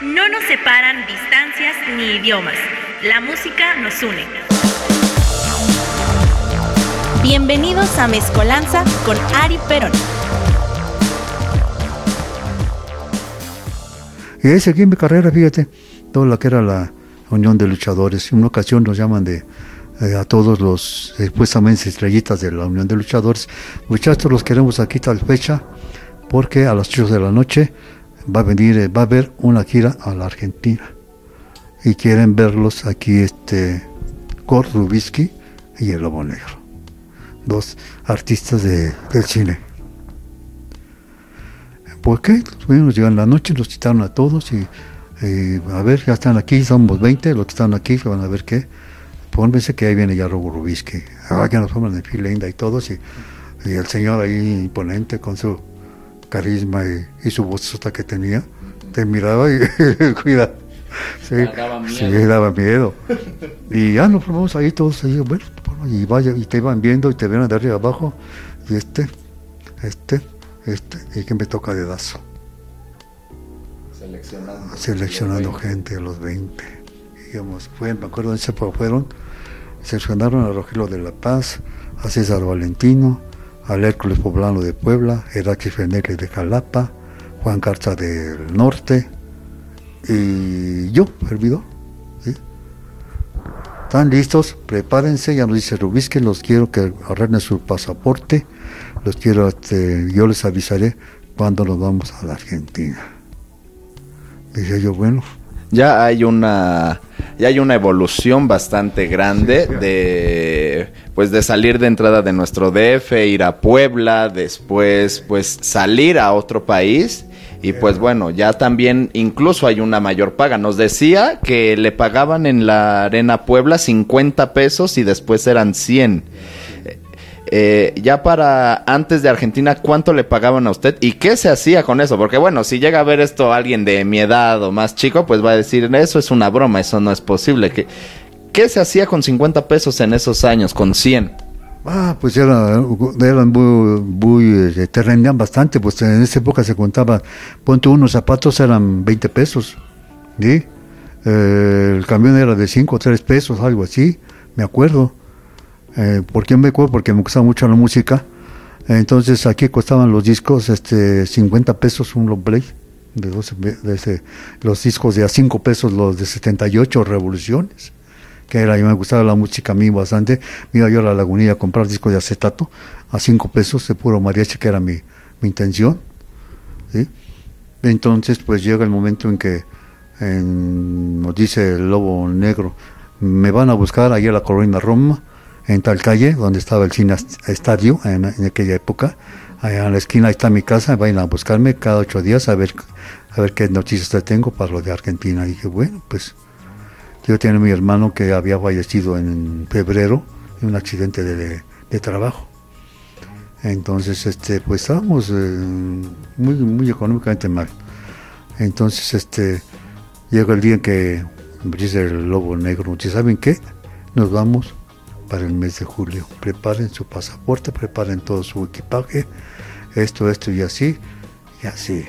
No nos separan distancias ni idiomas. La música nos une. Bienvenidos a Mezcolanza con Ari Perón. Y ahí seguí mi carrera, fíjate, todo lo que era la Unión de Luchadores. En una ocasión nos llaman de eh, a todos los supuestamente estrellitas de la Unión de Luchadores. Muchachos, los queremos aquí tal fecha, porque a las 8 de la noche va a venir, eh, va a haber una gira a la Argentina. Y quieren verlos aquí, este, Kurt Rubisky y el Lobo Negro. Dos artistas de, del cine. ¿Por qué? Bueno, llegan la noche, los quitaron a todos y, y, a ver, ya están aquí, somos 20, los que están aquí, van a ver qué. Pónganse que ahí viene ya Robo Rubisky. Ah, ya nos forman en fila y todos y, el señor ahí imponente con su carisma y, y su voz que tenía, te miraba y cuida. Sí, daba miedo. sí, daba miedo. y ya nos formamos ahí todos ahí, bueno, y vaya, y te iban viendo y te ven de arriba abajo, y este, este, este, y que me toca dedazo. Seleccionando. Seleccionando gente a los 20. Digamos, fue, me acuerdo de ese fueron, seleccionaron a Rogelio de la Paz, a César Valentino, al Hércules Poblano de Puebla, Heracles Fenele de Jalapa, Juan Carza del Norte y yo, servidor. ¿sí? ¿Están listos? Prepárense, ya nos dice Rubisque, los quiero que arreglen su pasaporte, los quiero, este, yo les avisaré cuando nos vamos a la Argentina. Dije yo, bueno. Ya hay una ya hay una evolución bastante grande de pues de salir de entrada de nuestro DF, ir a Puebla, después pues salir a otro país y pues bueno, ya también incluso hay una mayor paga. Nos decía que le pagaban en la Arena Puebla 50 pesos y después eran 100. Eh, ya para antes de Argentina, ¿cuánto le pagaban a usted? ¿Y qué se hacía con eso? Porque bueno, si llega a ver esto alguien de mi edad o más chico, pues va a decir, eso es una broma, eso no es posible. ¿Qué, qué se hacía con 50 pesos en esos años, con 100? Ah, pues eran, eran muy, muy eh, te rendían bastante, pues en esa época se contaba, ponte unos zapatos eran 20 pesos, ¿sí? Eh, el camión era de 5 o 3 pesos, algo así, me acuerdo. Eh, ¿Por qué me acuerdo? Porque me gustaba mucho la música. Entonces aquí costaban los discos este 50 pesos un long play. De, 12, de los discos de a 5 pesos, los de 78 revoluciones. Que era, me gustaba la música a mí bastante. Me iba yo a la lagunilla a comprar discos de acetato a 5 pesos de puro mariachi, que era mi, mi intención. ¿sí? Entonces, pues llega el momento en que en, nos dice el lobo negro, me van a buscar ahí a la Colonia Roma en tal calle donde estaba el cine estadio en, en, aquella época. Allá en la esquina está mi casa, vayan a buscarme cada ocho días a ver, a ver qué noticias te tengo para lo de Argentina. Y dije, bueno, pues yo tenía mi hermano que había fallecido en febrero en un accidente de, trabajo. Entonces, este, pues estábamos eh, muy, muy económicamente mal. Entonces, este, llega el día en que dice el lobo negro, ¿saben qué? Nos vamos para el mes de julio. Preparen su pasaporte, preparen todo su equipaje, esto, esto y así, y así.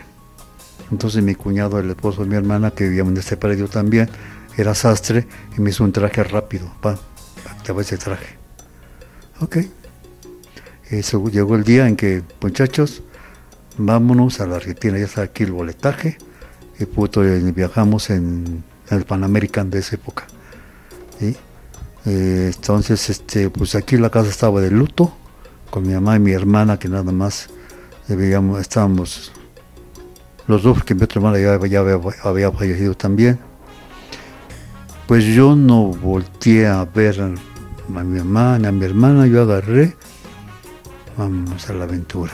Entonces mi cuñado, el esposo de mi hermana, que vivía en este predio también, era sastre y me hizo un traje rápido, pa, activaba ese traje. Ok. Eso llegó el día en que, muchachos, vámonos a la Argentina, ya está aquí el boletaje, y puto, viajamos en, en el Pan American de esa época. ¿sí? Eh, entonces, este, pues aquí la casa estaba de luto, con mi mamá y mi hermana, que nada más eh, veíamos, estábamos los dos, porque mi otra hermana ya, ya había, había, fallecido también. Pues yo no volteé a ver a mi mamá a mi hermana, yo agarré, vamos a la aventura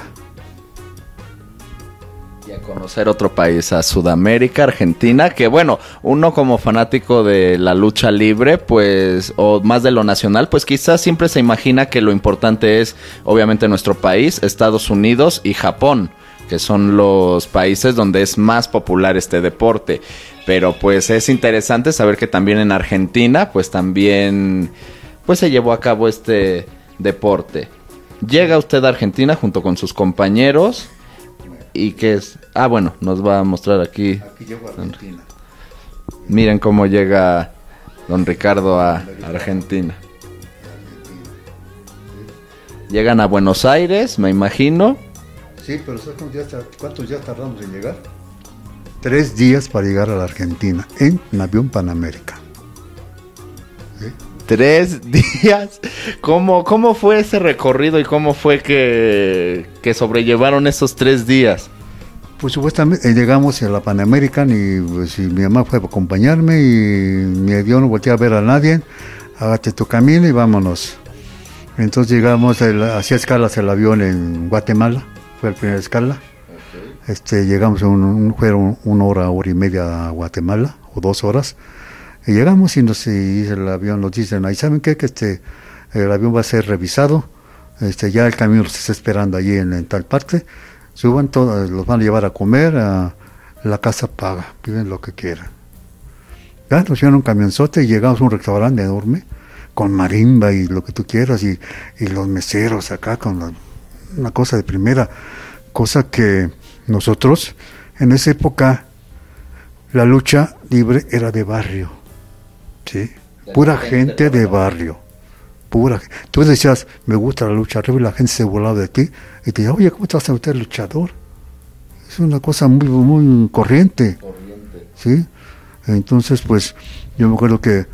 y a conocer otro país, a Sudamérica, Argentina, que bueno, uno como fanático de la lucha libre, pues, o más de lo nacional, pues quizás siempre se imagina que lo importante es, obviamente, nuestro país, Estados Unidos y Japón, que son los países donde es más popular este deporte. Pero pues es interesante saber que también en Argentina, pues también, pues se llevó a cabo este deporte. Llega usted a Argentina junto con sus compañeros y que es ah bueno nos va a mostrar aquí aquí llego a Argentina Miren cómo llega don Ricardo a Argentina. Llegan a Buenos Aires, me imagino. Sí, pero ¿sabes cuántos días, tardamos en llegar? Tres días para llegar a la Argentina en un avión Panamérica. Tres días. ¿Cómo, ¿Cómo fue ese recorrido y cómo fue que, que sobrellevaron esos tres días? Pues supuestamente llegamos a la Panamérica y, pues, mi mamá fue a acompañarme y mi avión no volteé a ver a nadie. Hágate tu camino y vámonos. Entonces llegamos, hacía escalas el avión en Guatemala, fue la primera escala. Este, llegamos, fueron una hora, hora y media a Guatemala, o dos horas. Y llegamos y, nos, y el avión nos dicen, ahí saben qué, que este, el avión va a ser revisado, este, ya el camión los está esperando allí en, tal parte, suban todos, los van a llevar a comer, a la casa paga, piden lo que quieran. Ya nos llevan un camionzote y llegamos a un restaurante enorme, con marimba y lo que tú quieras, y, y los meseros acá con una cosa de primera, cosa que nosotros, en esa época, la lucha libre era de barrio, ¿sí? Pura gente de barrio, pura Tú decías, me gusta la lucha libre, y la gente se volaba de ti, y te decía, oye, ¿cómo te vas a meter luchador? Es una cosa muy, muy corriente, corriente. ¿sí? Entonces, pues, yo me acuerdo que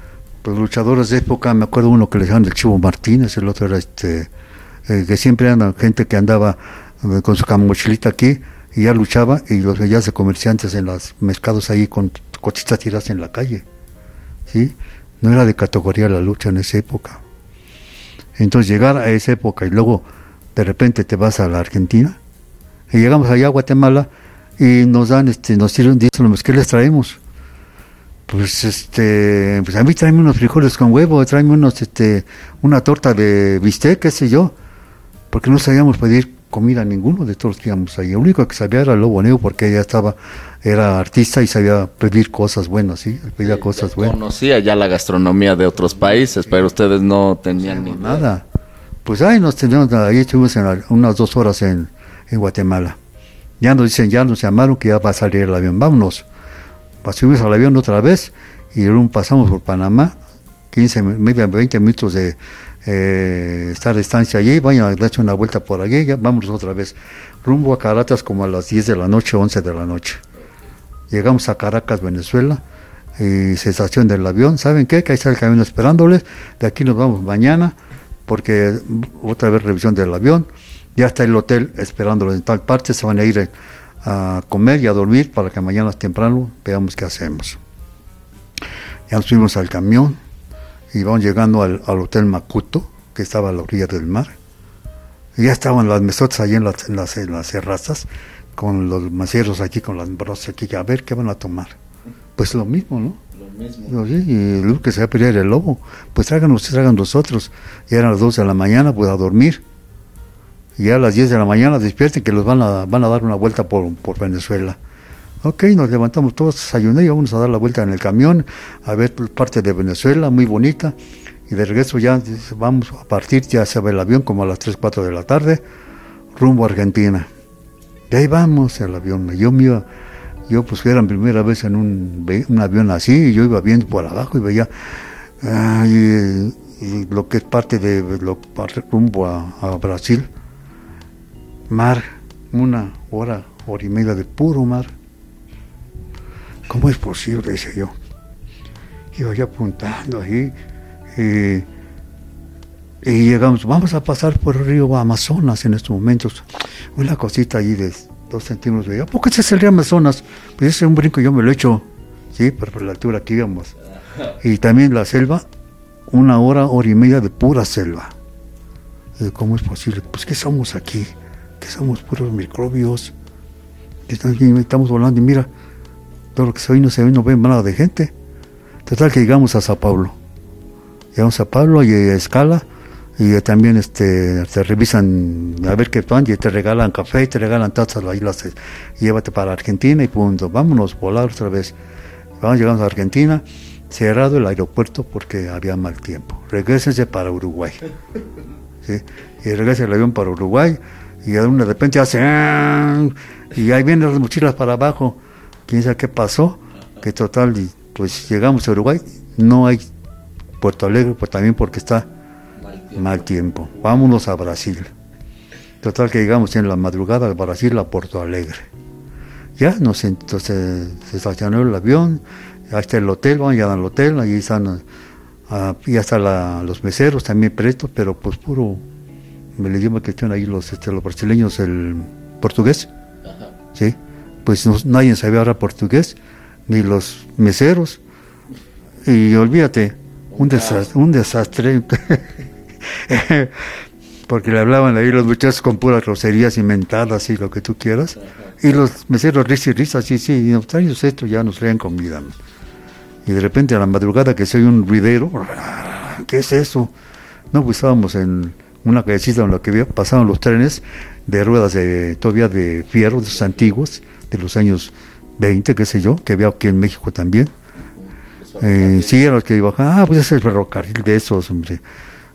los luchadores de época, me acuerdo uno que le llamaban el Chivo Martínez, el otro era este, eh, que siempre era gente que andaba eh, con su mochilita aquí y ya luchaba y los veías de comerciantes en los mercados ahí con cochitas tiradas en la calle. ¿sí? No era de categoría la lucha en esa época. Entonces llegar a esa época y luego de repente te vas a la Argentina y llegamos allá a Guatemala y nos dan, este, nos dicen, ¿qué les traemos? Pues este, pues a mí tráeme unos frijoles con huevo, tráeme unos, este, una torta de bistec, qué sé yo, porque no sabíamos pedir comida a ninguno de todos los que íbamos ahí. El único que sabía era Lobo Neo porque ella estaba, era artista y sabía pedir cosas buenas, sí, pedía cosas buenas. Conocía ya la gastronomía de otros países, pero ustedes no tenían ni nada. Pues ahí nos teníamos, ahí estuvimos en unas dos horas en, en Guatemala. Ya nos dicen, ya nos llamaron que ya va a salir el avión, vámonos subimos al avión otra vez y pasamos por Panamá, 15, media, 20 minutos de eh, estar estancia allí, vayan a darse una vuelta por allí, ya vamos otra vez, rumbo a Caracas como a las 10 de la noche, 11 de la noche. Llegamos a Caracas, Venezuela, y cesación del avión, ¿saben qué? Que ahí está el camión esperándoles, de aquí nos vamos mañana, porque otra vez revisión del avión, ya está el hotel esperándolos en tal parte, se van a ir a comer y a dormir para que mañana temprano veamos qué hacemos. Ya nos subimos al camión y vamos llegando al, Hotel Macuto, que estaba a la orilla del mar. Y ya estaban las mesotas allí en las, en las, en las terrazas, con los maceros aquí, con las brosas aquí, a ver qué van a tomar. Pues lo mismo, ¿no? Lo mismo. y lo que se va a pelear el lobo. Pues tráigan ustedes, traigan nosotros. Y eran las 12 de la mañana, pues a dormir y a las 10 de la mañana despierten que los van a, van a dar una vuelta por, por Venezuela. Ok, nos levantamos todos, desayuné y vamos a dar la vuelta en el camión a ver parte de Venezuela, muy bonita. Y de regreso ya vamos a partir, ya se ve el avión como a las 3, 4 de la tarde, rumbo a Argentina. Y ahí vamos el avión. Yo me yo pues era la primera vez en un, avión así y yo iba viendo por abajo y veía lo que es parte de rumbo a Brasil mar, una hora, hora y media de puro mar. ¿Cómo es posible? Dice yo. Iba yo apuntando ahí y, llegamos, vamos a pasar por el río Amazonas en estos momentos. Una cosita ahí de dos centímetros de ¿Por qué ese es el río Amazonas? Pues ese es un brinco yo me lo he hecho, sí, pero por la altura que íbamos. Y también la selva, una hora, hora y media de pura selva. ¿Cómo es posible? Pues ¿qué somos aquí? que somos puros microbios, que estamos volando y mira, todo lo que se ve no se ve, no ve nada de gente. Total que llegamos a Sao Paulo. Llegamos a Sao Paulo y a escala y también este te revisan a ver qué van y te regalan café y te regalan tazas ahí las llévate para Argentina y punto vámonos volar otra vez vamos llegamos a Argentina cerrado el aeropuerto porque había mal tiempo regresense para Uruguay ¿sí? y regresa el avión para Uruguay y de repente hace y ahí vienen las mochilas para abajo quién sabe qué pasó que total pues llegamos a Uruguay, no hay Puerto Alegre, pues también porque está mal tiempo. Vámonos a Brasil. Total que llegamos en la madrugada a Brasil a Puerto Alegre. Ya nos entonces se estacionó el avión, ya está el hotel, van ya al hotel, ahí están ah, ya están los meseros también prestos, pero pues puro el idioma que tienen ahí los este, los brasileños el portugués. Sí. Pues nadie sabía hablar portugués, ni los meseros. Y olvídate, un desastre, un desastre. porque le hablaban ahí los muchachos con puras groserías inventadas y lo que tú quieras. Y los meseros risa y risa, sí, sí, y nos traen esto, ya nos traen comida. Y de repente a la madrugada que se oye un ruidero, ¿qué es eso? No, pues estábamos en una callecita en la que pasaban los trenes de ruedas de, todavía de fierro, de esos antiguos, de los años 20, qué sé yo, que había aquí en México también. Eh, sí, los que bajaban, ah, pues es el ferrocarril de esos, hombre.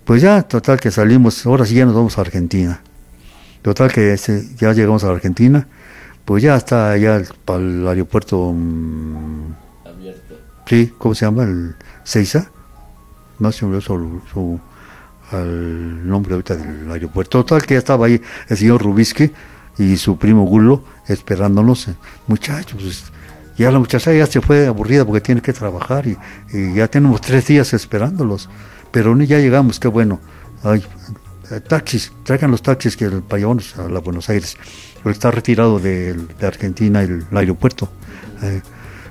Pues ya, total que salimos, ahora sí ya nos vamos a Argentina. Total que ya llegamos a Argentina, pues ya está allá para el aeropuerto... Mm, Abierto. Sí, ¿cómo se llama? El Seiza. No se me su, su al nombre ahorita del aeropuerto. Total que ya estaba ahí el señor Rubisky y su primo Gulo esperándonos. Muchachos, pues, ya la muchacha ya se fue aburrida porque tiene que trabajar y ya tenemos tres días esperándolos pero ya llegamos, qué bueno. Ay, eh, taxis, traigan los taxis que para llevarnos a la Buenos Aires. Está retirado de, Argentina el, aeropuerto. Eh,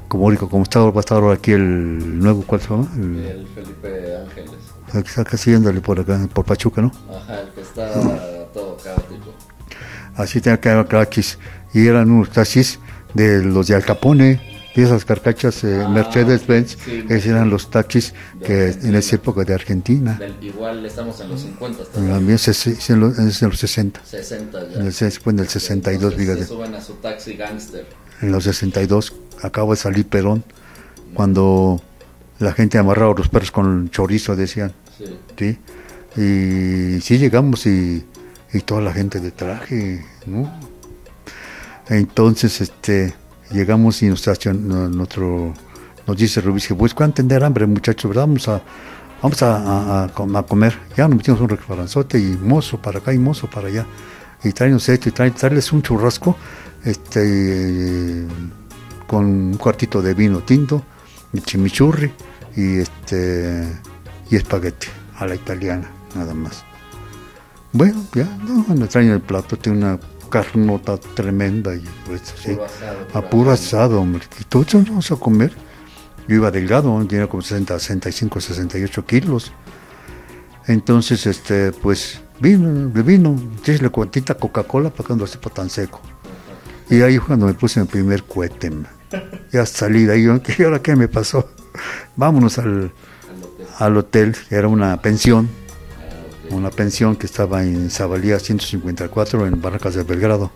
como único, como está, va a estar ahora aquí el nuevo, ¿cuál se llama? El, Felipe Ángeles. El que está casi yéndole por acá, por Pachuca, ¿no? Ajá, el que está todo caótico. Así tenía que haber taxis. Y eran unos taxis de los de Al Capone y esas carcachas eh, ah, Mercedes-Benz, esos eran los taxis que en esa época de Argentina. igual estamos en los 50. También es en los, en los 60. 60 ya. En el, fue en el 62, fíjate. Se suben a su taxi gangster. En los 62 acabo de salir Perón, cuando la gente amarraba los perros con chorizo, decían. Sí. Y sí llegamos y, y toda la gente de traje, ¿no? Entonces, este llegamos y nos, nuestro, nos dice Rubí, pues cuánto tener hambre muchachos, ¿verdad? Vamos a, vamos a, a, comer. Ya nos metimos un restauranzote y mozo para acá y mozo para allá. Y traernos esto y traerles un churrasco este, con un cuartito de vino tinto, chimichurri y, este, y espagueti a la italiana, nada más. Bueno, ya, no, nos traen el plato, tiene una carnota tremenda y pues sí, a puro asado, hombre. Y todos vamos a comer. Yo iba delgado, tenía como 60, 65, 68 kilos. Entonces, este, pues, vino, vino, le cuantita Coca-Cola para que no sepa tan seco. Y ahí cuando me puse mi primer cohete, ya salí de ahí, ¿y ahora qué me pasó? Vámonos al, al hotel, era una pensión una pensión que estaba en Zabalía 154 en Barracas de Belgrado,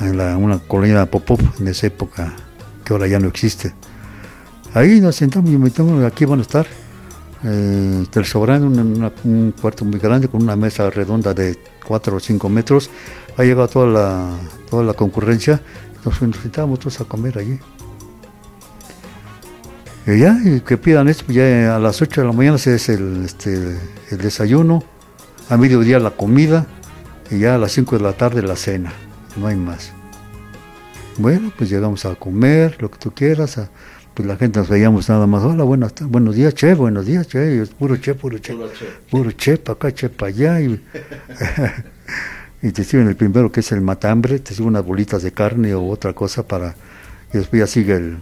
en la, una colonia Popov en esa época, que ahora ya no existe. Ahí nos sentamos y metemos, aquí van a estar, eh, sobrano, un cuarto muy grande con una mesa redonda de 4 o 5 metros. Ha llegado toda la, toda la concurrencia, nos, sentábamos todos a comer allí. Y ya, que pidan esto, ya a las 8 de la mañana se es el, este, el desayuno, a mediodía la comida y ya a las 5 de la tarde la cena, no hay más. Bueno, pues llegamos a comer, lo que tú quieras, pues la gente nos veíamos nada más, hola, buenas, buenos días, che, buenos días, che, puro che, puro che, puro che, para acá, che, para allá. Y, y te sirven el primero que es el matambre, te sirven unas bolitas de carne o otra cosa para, y después ya sigue el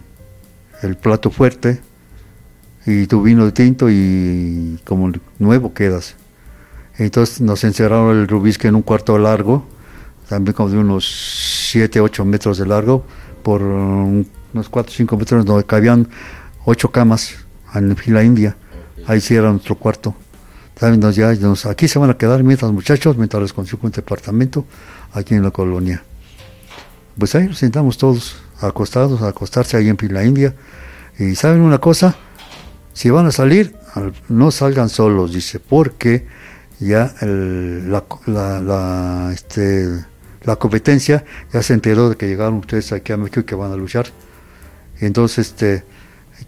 el plato fuerte y tu vino de tinto y como nuevo quedas. Entonces nos encerraron el rubisque en un cuarto largo, también como de unos 7, 8 metros de largo, por unos 4, 5 metros donde cabían 8 camas en fila india. Ahí sí era nuestro cuarto. Aquí se van a quedar mientras muchachos, mientras les consigo un departamento aquí en la colonia. Pues ahí nos sentamos todos acostados, a acostarse ahí en la India. Y saben una cosa, si van a salir, no salgan solos, dice, porque ya la, la, este, la competencia ya se enteró de que llegaron ustedes aquí a México y que van a luchar. Entonces, este,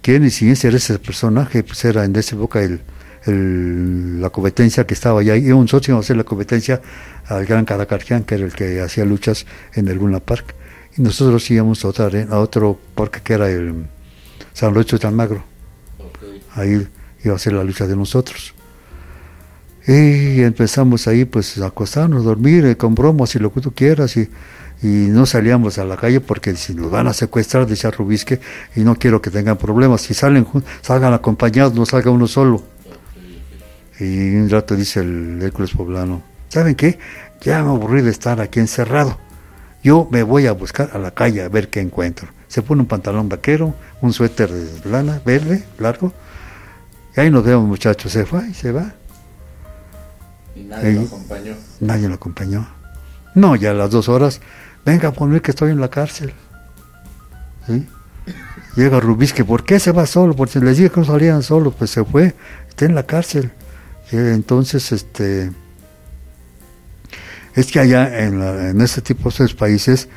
quién y si era ese personaje, pues era en esa época el, el, la competencia que estaba allá. Y un socio a hacer la competencia al Gran Caracarjian, que era el que hacía luchas en el Luna Park. Y nosotros íbamos a, otra, a otro parque que era el San Lorenzo de Almagro. Ahí iba a ser la lucha de nosotros. Y empezamos ahí pues a acostarnos, dormir, eh, con bromas y lo que tú quieras. Y, y no salíamos a la calle porque si nos van a secuestrar, decía Rubisque, y no quiero que tengan problemas. Si salen, salgan acompañados, no salga uno solo. Y un rato dice el Hércules Poblano, ¿saben qué? Ya me aburrí de estar aquí encerrado. Yo me voy a buscar a la calle a ver qué encuentro. Se pone un pantalón vaquero, un suéter de lana, verde, largo. Y ahí nos vemos muchachos, se fue y se va. Y nadie lo acompañó. Nadie lo acompañó. No, ya a las dos horas venga a poner que estoy en la cárcel. ¿Sí? Llega Rubisque, ¿por qué se va solo? Porque les dije que no salían solo, pues se fue, está en la cárcel. Entonces, este, es que allá en, la, en este tipo de países,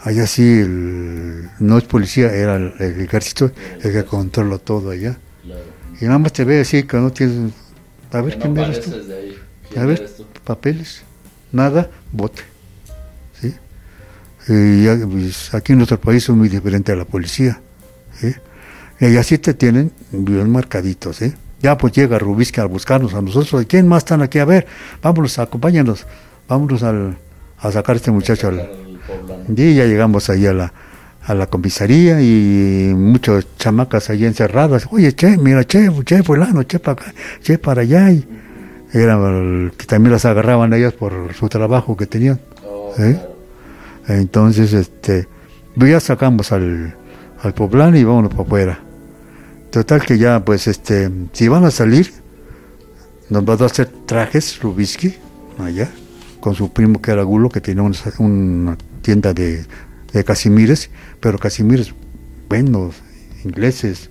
allá sí, el, no es policía, era el, el, ejército el que controla todo allá. Claro. Y nada más te ve así que no tienes, a ver, ¿quién no eres tú? de ahí. ¿Quién A ver, eres tú? papeles, nada, bote. ¿sí? Y ya, pues, aquí en nuestro país es muy diferente a la policía. ¿sí? Y así te tienen bien marcaditos. ¿sí? Ya pues llega Rubisque a buscarnos a nosotros. ¿Quién más están aquí? A ver, vámonos, acompáñanos. Vámonos al, a sacar a este muchacho. al- y ya llegamos ahí a la, a la comisaría y muchas chamacas ahí encerradas. Oye, che, mira, che, che, fulano, che para acá, che para allá. Y era el- que también las agarraban ellas por su trabajo que tenían. Oh, ¿Eh? Entonces, este, pues ya sacamos al, al poblano y vámonos para afuera. Total que ya, pues, este, si van a salir, nos va a hacer trajes Rubisky, allá, con su primo que era Gulo, que tenía una, tienda de, de casimires, pero casimires buenos, ingleses,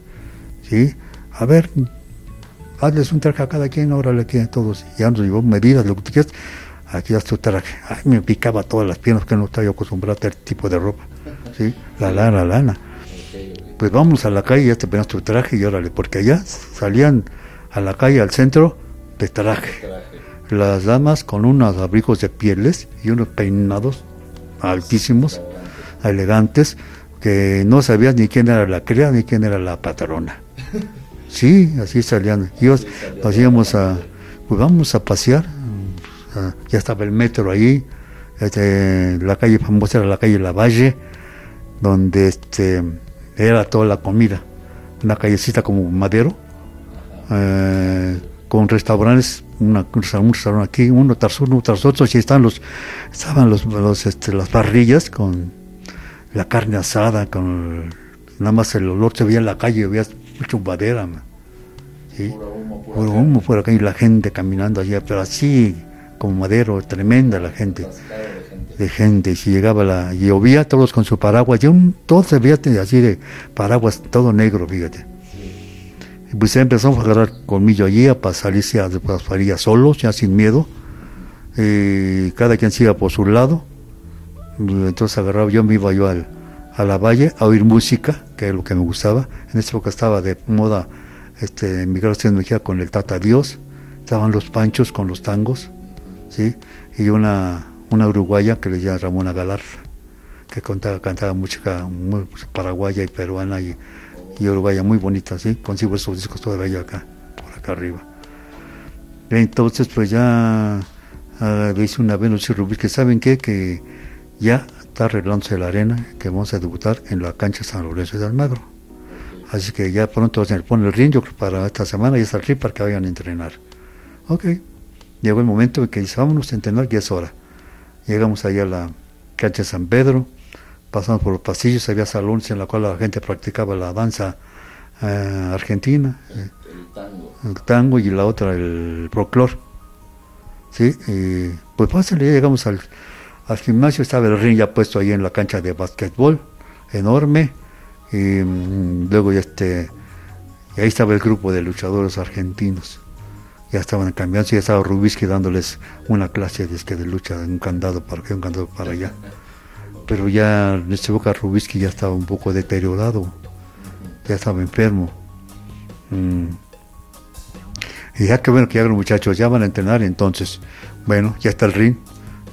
¿sí? A ver, hazles un traje a cada quien, órale aquí a todos. Ya nos llevó medidas, lo que tú quieras. Aquí haz tu traje. Ay, me picaba todas las piernas que no estaba yo acostumbrado a este tipo de ropa. ¿Sí? La lana, la lana. Pues vamos a la calle, ya te pones tu traje y órale, porque allá salían a la calle, al centro, de traje. Las damas con unos abrigos de pieles y unos peinados altísimos, elegantes, que no sabías ni quién era la cría ni quién era la patrona. Sí, así salían. Y nos nos íbamos a, pues vamos a pasear. Ah, ya estaba el metro ahí, este, la calle famosa era la calle Lavalle, donde este, era toda la comida. Una callecita como madero, eh, con restaurantes, una, un restaurante aquí, uno tras uno tras otro, y están los, estaban los, los, este, las parrillas con la carne asada, con nada más el olor se veía en la calle, veías mucho madera, man. ¿sí? Puro humo, puro puro humo por acá y la gente caminando allá, pero así como madero, tremenda la gente. De gente, y si llegaba la, llovía todos con su paraguas, y un, todo se veía así de paraguas, todo negro, fíjate. Y pues empezamos a agarrar colmillo allí, a salirse a pasaría solos, ya sin miedo, y cada quien siga por su lado, entonces agarraba, yo me iba yo al, a la valle a oír música, que es lo que me gustaba, en esa época estaba de moda este, Ortiz Mejía con el Tata Dios, estaban los panchos con los tangos, ¿sí? y una, una uruguaya que le llama Ramona Galarza, que contaba, cantaba música muy paraguaya y peruana y, y uruguaya muy bonita, ¿sí? consigo esos discos todavía acá, por acá arriba. Entonces pues ya uh, hice una vez y Rubí que saben qué, que ya está arreglándose la arena, que vamos a debutar en la cancha San Lorenzo de Almagro. Así que ya pronto se pone el ring, yo creo para esta semana ya está el ring para que vayan a entrenar. Ok, llegó el momento en que dice, vámonos a entrenar, ya es hora. Llegamos allá a la cancha San Pedro, pasamos por los pasillos, había salones en la cual la gente practicaba la danza eh, argentina, El tango. el tango y la otra el proclor. ¿Sí? Y, pues pásale, ya llegamos al, al gimnasio, estaba el ring ya puesto ahí en la cancha de básquetbol, enorme, y mm, luego este, y ahí estaba el grupo de luchadores argentinos. Ya estaban cambiando, ya estaba Rubisky dándoles una clase de, de lucha, un candado para aquí, un candado para allá. Pero ya en esta época Rubisky ya estaba un poco deteriorado, ya estaba enfermo. Mm. Y ya que bueno que ya los muchachos ya van a entrenar, entonces, bueno, ya está el ring,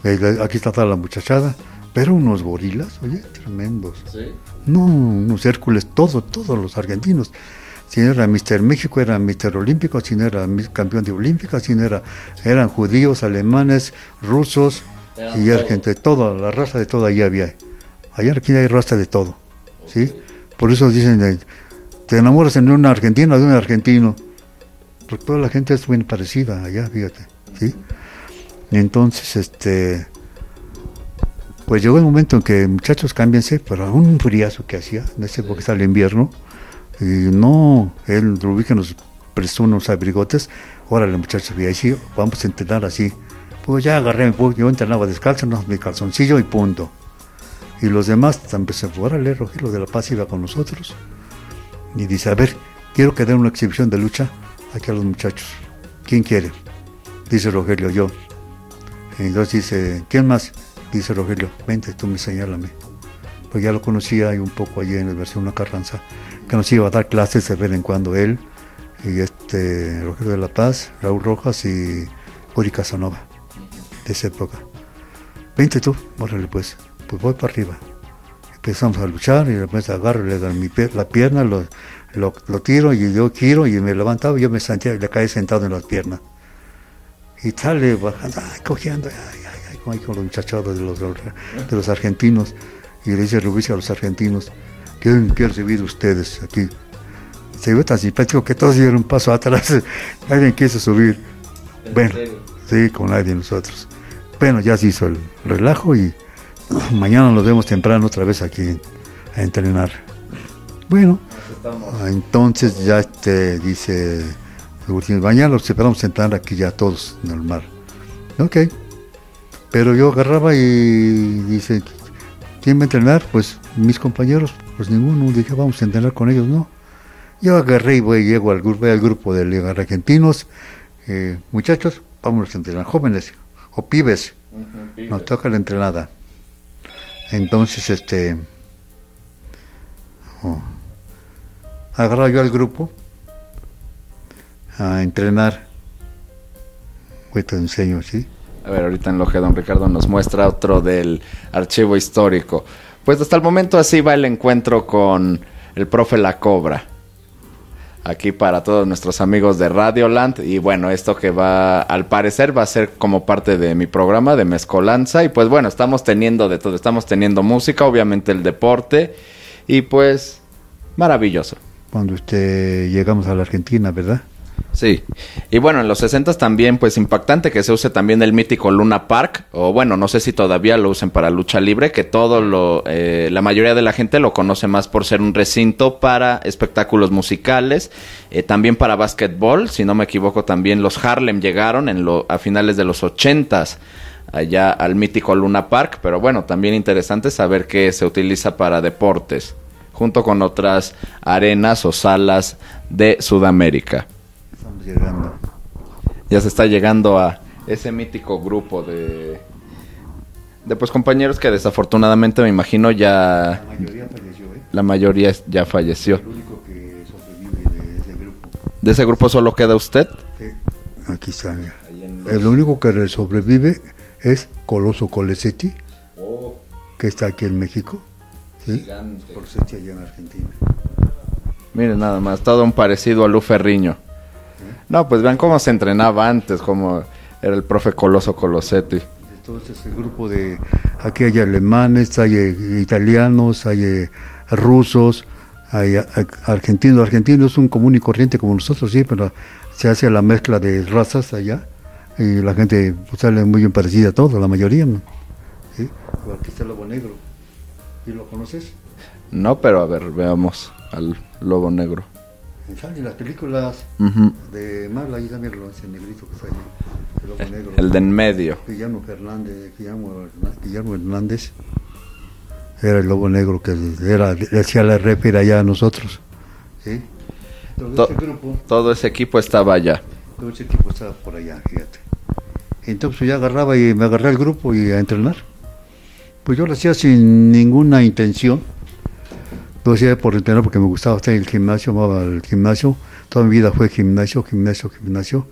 eh, aquí está toda la muchachada, pero unos gorilas, oye, tremendos. No, unos Hércules, todos, todos los argentinos. Si no era Mister México, era Mister Olímpico, si no era campeón de Olímpica, si no era, eran judíos, alemanes, rusos y argentinos, toda la raza de todo ahí había. Allá aquí hay raza de todo, ¿sí? Por eso dicen, eh, te enamoras en un argentino de un argentino, porque toda la gente es bien parecida allá, fíjate, ¿sí? Y entonces, este, pues llegó el momento en que muchachos cámbiense, pero un friazo que hacía, en ese época está el invierno, y no, él Rubí que nos prestó unos abrigotes, órale muchachos, y ahí vamos a entrenar así. Pues ya agarré, yo entrenaba descalzo, no, mi calzoncillo y punto. Y los demás empecé, órale, Rogelio de la Paz iba con nosotros. Y dice, a ver, quiero que den una exhibición de lucha aquí a los muchachos. ¿Quién quiere? Dice Rogelio, yo. entonces dice, ¿quién más? Dice Rogelio, vente, tú me señálame. Pues ya lo conocía y un poco allí en la versión Una Carranza que nos iba a dar clases de vez en cuando él, y este Rogelio de la Paz, Raúl Rojas y Uri Casanova, de esa época. Vente tú, órale pues, pues voy para arriba. Empezamos a luchar y después agarro, le doy mi la pierna, lo, lo, tiro y yo giro y me levantaba y yo me sentía, le caí sentado en las piernas. Y sale bajando, ay, cogiendo, ay, ay, ay, con los muchachados de los, de los argentinos. Y le dice Rubí a los argentinos, ¿Quién quiere recibir ustedes aquí? Se vio tan simpático que todos dieron un paso atrás. Alguien quiso subir. Bueno, sí, con nadie de nosotros. Bueno, ya se hizo el relajo y mañana nos vemos temprano otra vez aquí a entrenar. Bueno, entonces ya este, dice mañana los separamos a entrenar aquí ya todos normal. Ok. Pero yo agarraba y dice, ¿quién va a entrenar? Pues mis compañeros, pues ninguno, dije, vamos a entrenar con ellos, no. Yo agarré y voy, llego al grupo, al grupo de argentinos, eh, muchachos, vamos a entrenar, jóvenes o pibes, nos toca la entrenada. Entonces, este, oh, agarro yo al grupo a entrenar. Hoy te enseño, ¿sí? A ver, ahorita en lo que don Ricardo nos muestra otro del archivo histórico. Pues hasta el momento así va el encuentro con el profe La Cobra. Aquí para todos nuestros amigos de Radioland. Y bueno, esto que va, al parecer, va a ser como parte de mi programa de Mezcolanza. Y pues bueno, estamos teniendo de todo. Estamos teniendo música, obviamente el deporte. Y pues, maravilloso. Cuando usted llegamos a la Argentina, ¿verdad? Sí. Y bueno, en los 60 también, pues impactante que se use también el mítico Luna Park, o bueno, no sé si todavía lo usen para lucha libre, que todo lo, eh, la mayoría de la gente lo conoce más por ser un recinto para espectáculos musicales, eh, también para básquetbol, si no me equivoco, también los Harlem llegaron en lo, a finales de los 80 allá al mítico Luna Park, pero bueno, también interesante saber que se utiliza para deportes, junto con otras arenas o salas de Sudamérica llegando. Ya se está llegando a ese mítico grupo de, de pues compañeros que desafortunadamente me imagino ya... La mayoría falleció, ¿eh? La mayoría ya falleció. El único que sobrevive de ese grupo. ¿De ese grupo solo queda usted? Sí, aquí está. El único que sobrevive es Coloso Colesetti, oh. que está aquí en México. ¿sí? Colesetti allá en Argentina. Miren nada más, todo un parecido a Lu Ferriño. No, pues vean cómo se entrenaba antes, como era el profe Coloso Colosetti. Entonces el grupo de, aquí hay alemanes, hay eh, italianos, hay eh, rusos, hay eh, argentinos. Argentinos es un común y corriente como nosotros, sí, pero se hace la mezcla de razas allá y la gente pues, sale muy bien parecida a todos, la mayoría, ¿no? ¿Sí? Aquí está el lobo negro. ¿Y lo conoces? No, pero a ver, veamos al lobo negro en las películas de Marla, ahí también lo hace el negrito que fue el, negro, el de en medio. Guillermo Fernández, Guillermo, Guillermo Hernández era el lobo negro que era, decía la repera allá a nosotros. ¿sí? Todo, ese grupo, todo ese equipo estaba allá. Todo ese equipo estaba por allá, fíjate. Entonces pues, ya agarraba y me agarré al grupo y a entrenar. Pues yo lo hacía sin ninguna intención Lo hacía por entrenar porque me gustaba estar en el gimnasio, amaba el gimnasio. Toda mi vida fue gimnasio, gimnasio, gimnasio.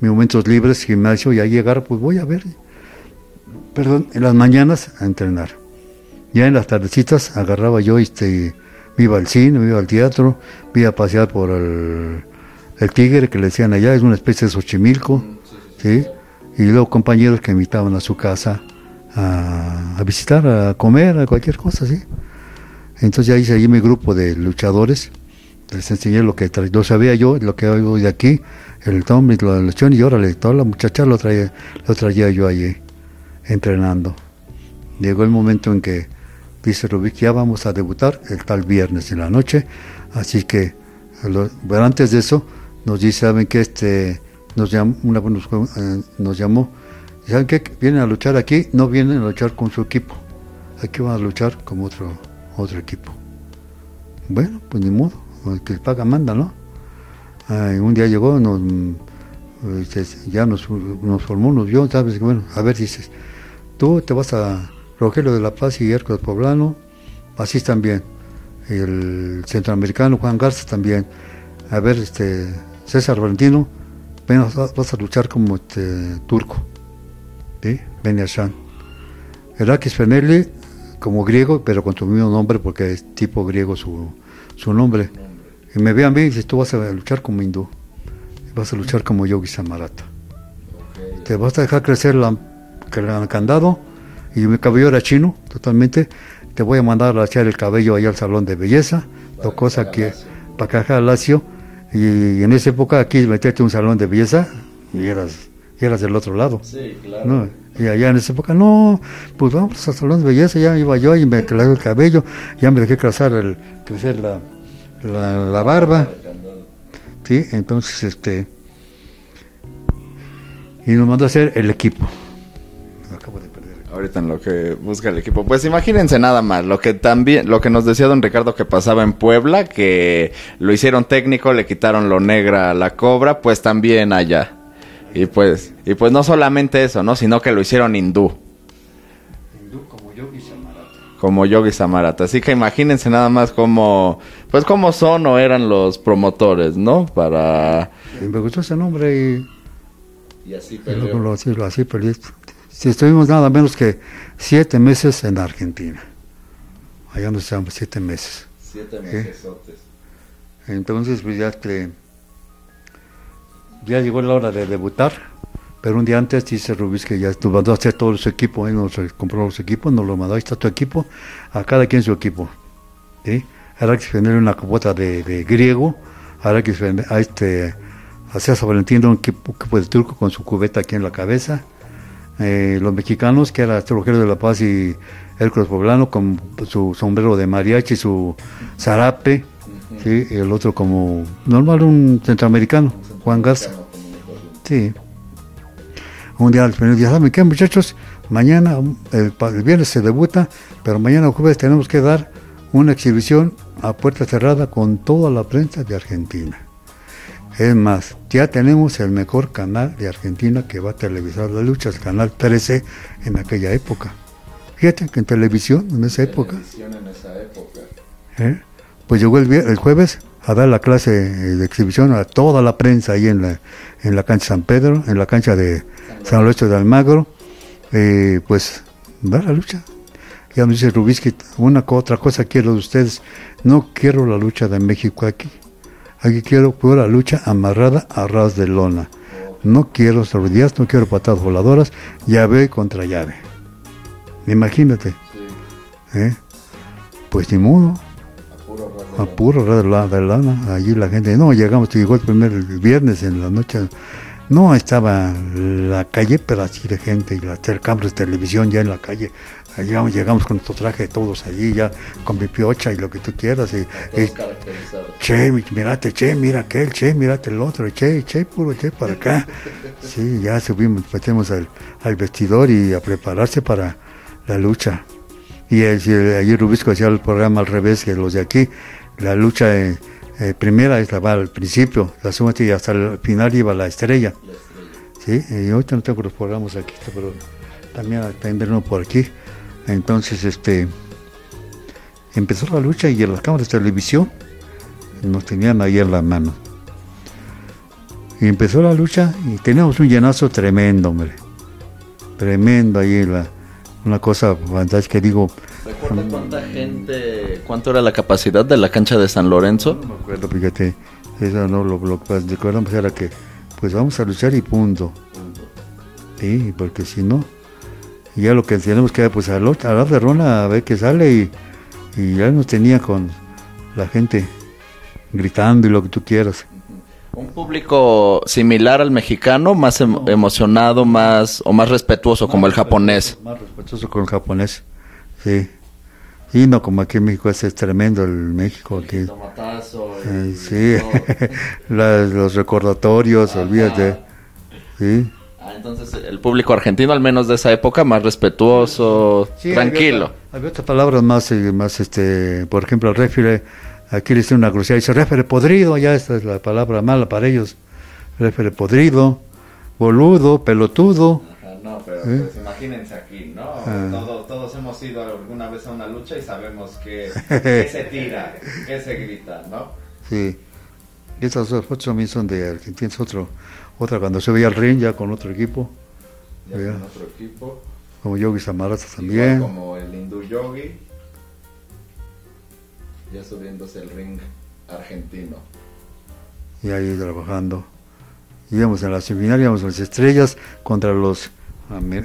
Mis momentos libres, gimnasio, y ahí llegar, pues voy a ver. Perdón, en las mañanas a entrenar. Ya en las tardecitas agarraba yo, este, me iba al cine, me iba al teatro, me iba a pasear por el, el Tigre, que le decían allá, es una especie de Xochimilco, ¿sí? Y luego compañeros que me invitaban a su casa a, a visitar, a comer, a cualquier cosa, ¿sí? Entonces ya hice allí mi grupo de luchadores, les enseñé lo que lo sabía yo, lo que hoy de aquí, el Tom y la luchón, y órale, toda la muchacha lo traía, lo traía yo allí, entrenando. Llegó el momento en que dice Rubik, ya vamos a debutar el tal viernes en la noche, así que lo- antes de eso nos dice, ¿saben qué? Este, nos, llamó, una, nos, eh, nos llamó, ¿saben qué? Vienen a luchar aquí, no vienen a luchar con su equipo, aquí van a luchar como otro, otro equipo. Bueno, pues ni modo, el que paga manda, ¿no? Un día llegó, nos, este, ya nos, nos formó, nos vio, ¿sabes? Bueno, a ver, dices, tú te vas a Rogelio de la Paz y Hércules Poblano, así también. El centroamericano Juan Garza también. A ver, este César Valentino, ven, vas a luchar como este, turco. ¿Sí? Ven Shan. Herakis Fenelli, como griego, pero con tu mismo nombre porque es tipo griego su, su nombre. Y me ve a mí y dice, tú vas a luchar como hindú. Vas a luchar como Yogi Samarata. Te vas a dejar crecer la, el candado y mi cabello era chino totalmente. Te voy a mandar a echar el cabello allá al salón de belleza, la cosa que para acá lacio. Y, en esa época aquí meterte un salón de belleza y eras, y eras del otro lado. Sí, claro. ¿no? Y allá en esa época, no, pues vamos al salón de belleza, ya iba yo y me clavé el cabello, ya me dejé crecer, el, crecer la, la, la barba. Sí, entonces este y nos mandó a hacer el equipo. Acabo de perder. Ahorita en lo que busca el equipo. Pues imagínense nada más, lo que también, lo que nos decía don Ricardo que pasaba en Puebla, que lo hicieron técnico, le quitaron lo negra a la cobra, pues también allá. Y pues, y pues no solamente eso, ¿no? Sino que lo hicieron hindú, Como Yogi Samarata. como Yogi Samarata. Así que imagínense nada más cómo, pues cómo son o eran los promotores, ¿no? Para... Y me gustó ese nombre y Y así y luego lo así, lo así estuvimos nada menos que siete meses en Argentina. Allá nos estábamos siete meses. Siete mesesotes. Entonces, pues ya que ya llegó la hora de debutar, pero un día antes dice Rubis que ya tú mandó a hacer todo su equipo, él nos compró los equipos, nos lo mandó, ahí está tu equipo, a cada quien su equipo. ¿sí? Ahora que se una copota de, griego, ahora que a este, a César Valentín un equipo, equipo de turco con su cubeta aquí en la cabeza. Eh, los mexicanos, que era Rogelio de la Paz y Hércules Poblano, con su sombrero de mariachi, su zarape, ¿sí? el otro como normal, un centroamericano, Juan Garza. Sí. Un día al final día, ¿saben qué muchachos? Mañana, el, pa- el viernes se debuta, pero mañana jueves tenemos que dar una exhibición a puerta cerrada con toda la prensa de Argentina. Es más, ya tenemos el mejor canal de Argentina que va a televisar las luchas, el canal 13 en aquella época. Fíjate que en televisión, en esa época. ¿eh? Pues llegó el jueves a dar la clase de exhibición a toda la prensa ahí en la, en la cancha San Pedro, en la cancha de San Lorenzo de Almagro, eh, pues dar la lucha. Ya me dice Rubisky, una otra cosa quiero de ustedes, no quiero la lucha de México aquí, aquí quiero pura lucha amarrada a ras de lona. No quiero rodillas, no quiero patadas voladoras, llave contra llave. Imagínate. ¿eh? Pues ni modo. A puro de la- de lana. Allí la gente, no, llegamos, llegó el primer viernes en la noche. No, estaba la calle, pero así de gente, y las cámaras de televisión ya en la calle. Llegamos, llegamos con nuestro traje todos allí, ya con mi piocha y lo que tú quieras. Y, y, che, mi- mirate, che, mira aquel, che, mirate el otro, che, che, puro che para acá. Sí, ya subimos, metemos al, al vestidor y a prepararse para la lucha. Y el- ayer Rubisco hacía el programa al revés que los de aquí. La lucha eh, primera es la va al principio, la segunda y hasta el final iba la estrella. Sí, y ahorita no tengo los programas aquí, pero también uno por aquí. Entonces, este, empezó la lucha y en las cámaras de televisión nos tenían ahí en la mano. Y empezó la lucha y teníamos un llenazo tremendo, hombre. Tremendo ahí, la, una cosa fantástica. que Digo, ¿Recuerda cuánta gente, cuánto era la capacidad de la cancha de San Lorenzo? no me acuerdo, fíjate, eso no lo, lo que recuerdo era que, pues vamos a luchar y punto. Sí, porque si no, ya lo que tenemos que pues a la, a la ferrona a ver qué sale y, y ya nos tenía con la gente gritando y lo que tú quieras. Un público similar al mexicano, más em- emocionado, más o más respetuoso como el japonés. Más respetuoso con el japonés, sí. Y no como aquí en México, ese es tremendo el México. Aquí. Eh, sí, Las- los recordatorios, olvídate. Sí. Ah, entonces el público argentino, al menos de esa época, más respetuoso, Sí, tranquilo. Había, otra- había otras palabras más, eh, más este, por ejemplo, el refere, aquí le dice una grosería, dice refere podrido, ya esta es la palabra mala para ellos. Refere podrido, boludo, pelotudo. Pero ¿Eh? pues imagínense aquí, ¿no? Ah. Todos, todos hemos ido alguna vez a una lucha y sabemos que, que se tira, que se grita, ¿no? Sí. Estas dos fotos también son de Argentina, es otro, otra cuando se veía el ring ya con otro equipo, Ya con otro equipo. como Yogi Samarata Igual también. como el hindú yogi. Ya subiéndose el ring argentino. y ahí trabajando. Íbamos en la semifinal, íbamos las estrellas contra los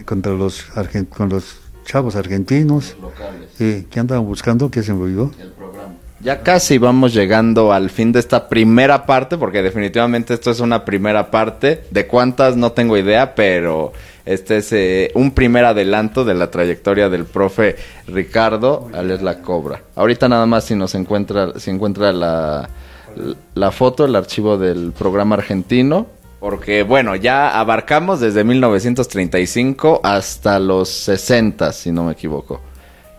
contra los con los chavos argentinos. locales. Sí, ¿Qué andaban buscando? ¿Qué se el programa. Ya casi vamos llegando al fin de esta primera parte, porque definitivamente esto es una primera parte. De cuántas no tengo idea, pero este es eh, un primer adelanto de la trayectoria del profe Ricardo, alias La Cobra. Ahorita nada más si nos encuentra, si encuentra la, la foto, el archivo del programa argentino. Porque bueno, ya abarcamos desde 1935 hasta los 60, si no me equivoco.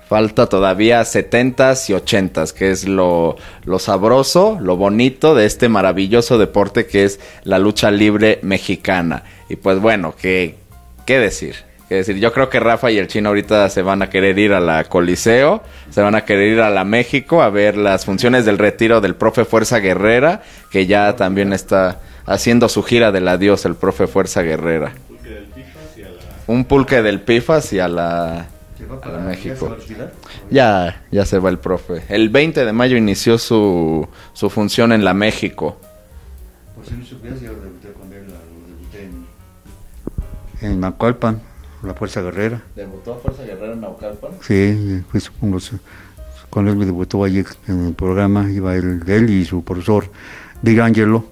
Falta todavía 70s y 80s, que es lo, lo sabroso, lo bonito de este maravilloso deporte que es la lucha libre mexicana. Y pues bueno, ¿qué, qué decir? ¿Qué decir? Yo creo que Rafa y el chino ahorita se van a querer ir a la Coliseo, se van a querer ir a la México a ver las funciones del retiro del profe Fuerza Guerrera, que ya también está haciendo su gira del adiós el profe Fuerza Guerrera. Un pulque del Pifas y a la, a la México. Ya, ya se va el profe. El 20 de mayo inició su, su función en la México. Por si no supieras, yo debuté con él, debuté en, en Naucalpan, la Fuerza Guerrera. ¿Debutó Fuerza Guerrera en Naucalpan? Sí, su- con él me debutó allí en el programa, iba él, él y su profesor Big Angelo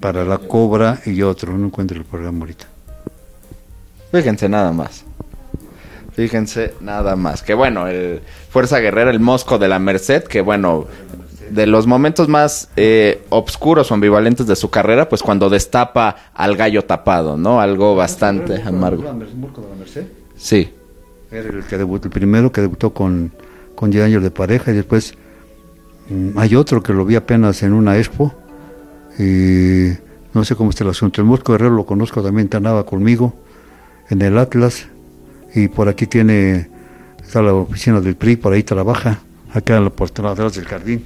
para la Cobra y otro, no encuentro el programa ahorita. Fíjense nada más. Fíjense nada más. Que bueno, el Fuerza Guerrera, el Mosco de la Merced, que bueno, de los momentos más eh, obscuros o ambivalentes de su carrera, pues cuando destapa al gallo tapado, ¿no? Algo bastante amargo. Sí. Era el que debutó, el primero que debutó con, con 10 años de pareja y después mm, hay otro que lo vi apenas en una expo y no sé cómo está el asunto. El Mosco Guerrero lo conozco también, andaba conmigo en el Atlas y por aquí tiene, está la oficina del PRI, por ahí trabaja, acá en la portada atrás del jardín.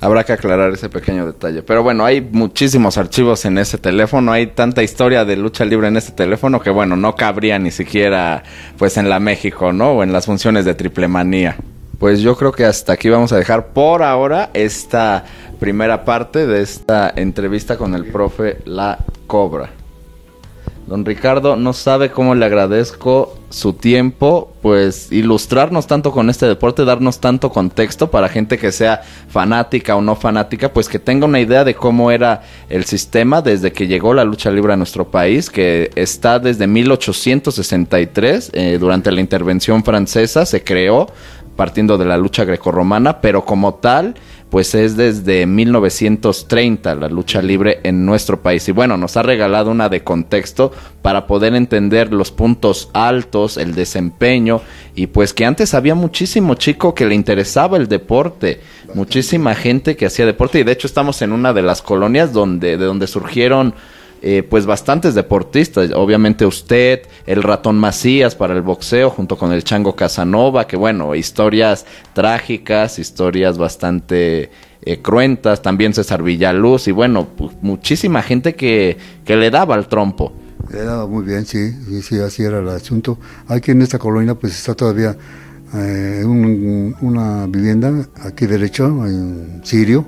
Habrá que aclarar ese pequeño detalle. Pero bueno, hay muchísimos archivos en ese teléfono, hay tanta historia de lucha libre en ese teléfono que bueno, no cabría ni siquiera pues en la México, ¿no? O en las funciones de triple manía. Pues yo creo que hasta aquí vamos a dejar por ahora esta primera parte de esta entrevista con el profe La Cobra. Don Ricardo no sabe cómo le agradezco su tiempo, pues ilustrarnos tanto con este deporte, darnos tanto contexto para gente que sea fanática o no fanática, pues que tenga una idea de cómo era el sistema desde que llegó la lucha libre a nuestro país, que está desde 1863, eh, durante la intervención francesa se creó partiendo de la lucha grecorromana, pero como tal, pues es desde 1930 la lucha libre en nuestro país. Y bueno, nos ha regalado una de contexto para poder entender los puntos altos, el desempeño, y pues que antes había muchísimo chico que le interesaba el deporte, muchísima gente que hacía deporte, y de hecho estamos en una de las colonias donde, de donde surgieron eh, pues bastantes deportistas. Obviamente usted, el ratón Macías para el boxeo, junto con el chango Casanova, que bueno, historias trágicas, historias bastante eh, cruentas, también César Villaluz y bueno, pues, muchísima gente que, que le daba al trompo. Le daba muy bien, sí, sí, sí, así era el asunto. Aquí en esta colonia pues está todavía eh, una vivienda aquí derecho, en Sirio,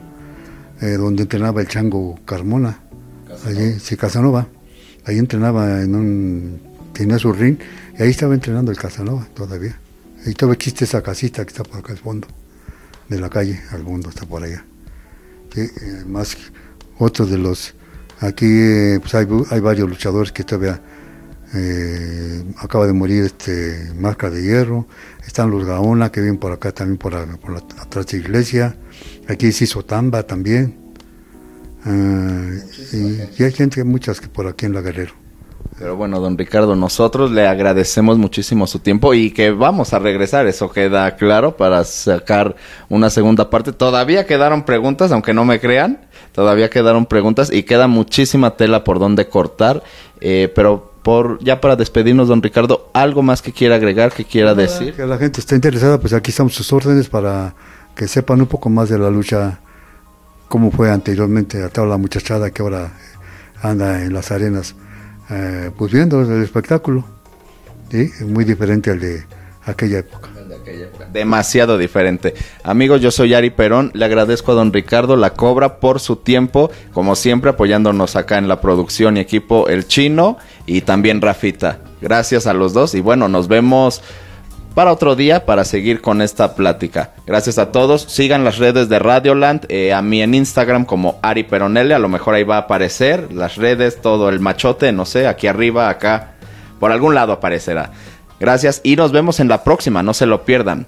eh, donde entrenaba el chango Carmona, allí, sí, Casanova. Ahí entrenaba en un, tenía su ring y ahí estaba entrenando el Casanova todavía. Ahí todavía existe esa casita que está por acá al fondo de la calle, al fondo está por allá. Sí, eh, más otros de los, aquí pues hay, hay varios luchadores que todavía eh, acaba de morir este Marca de Hierro, están los Gaona que vienen por acá también por, por atrás de la iglesia, aquí se hizo Tamba también, eh, y, hay gente, muchas que por aquí en La Guerrero. Pero bueno, don Ricardo, nosotros le agradecemos muchísimo su tiempo y que vamos a regresar, eso queda claro, para sacar una segunda parte. Todavía quedaron preguntas, aunque no me crean, todavía quedaron preguntas y queda muchísima tela por donde cortar, eh, pero por ya para despedirnos, don Ricardo, algo más que quiera agregar, que quiera decir. Que la gente está interesada, pues aquí estamos sus órdenes para que sepan un poco más de la lucha, como fue anteriormente, a toda la muchachada que ahora anda en las arenas, eh, pues viendo el espectáculo. muy diferente al de aquella época. Demasiado diferente. Amigos, yo soy Ari Perón. Le agradezco a don Ricardo La Cobra por su tiempo, como siempre, apoyándonos acá en la producción y equipo El Chino y también Rafita. Gracias a los dos y bueno, nos vemos para otro día para seguir con esta plática. Gracias a todos. Sigan las redes de Radioland. Eh, a mí en Instagram como Ari Peronelle. A lo mejor ahí va a aparecer las redes, todo el machote, no sé, aquí arriba, acá. Por algún lado aparecerá. Gracias y nos vemos en la próxima, no se lo pierdan.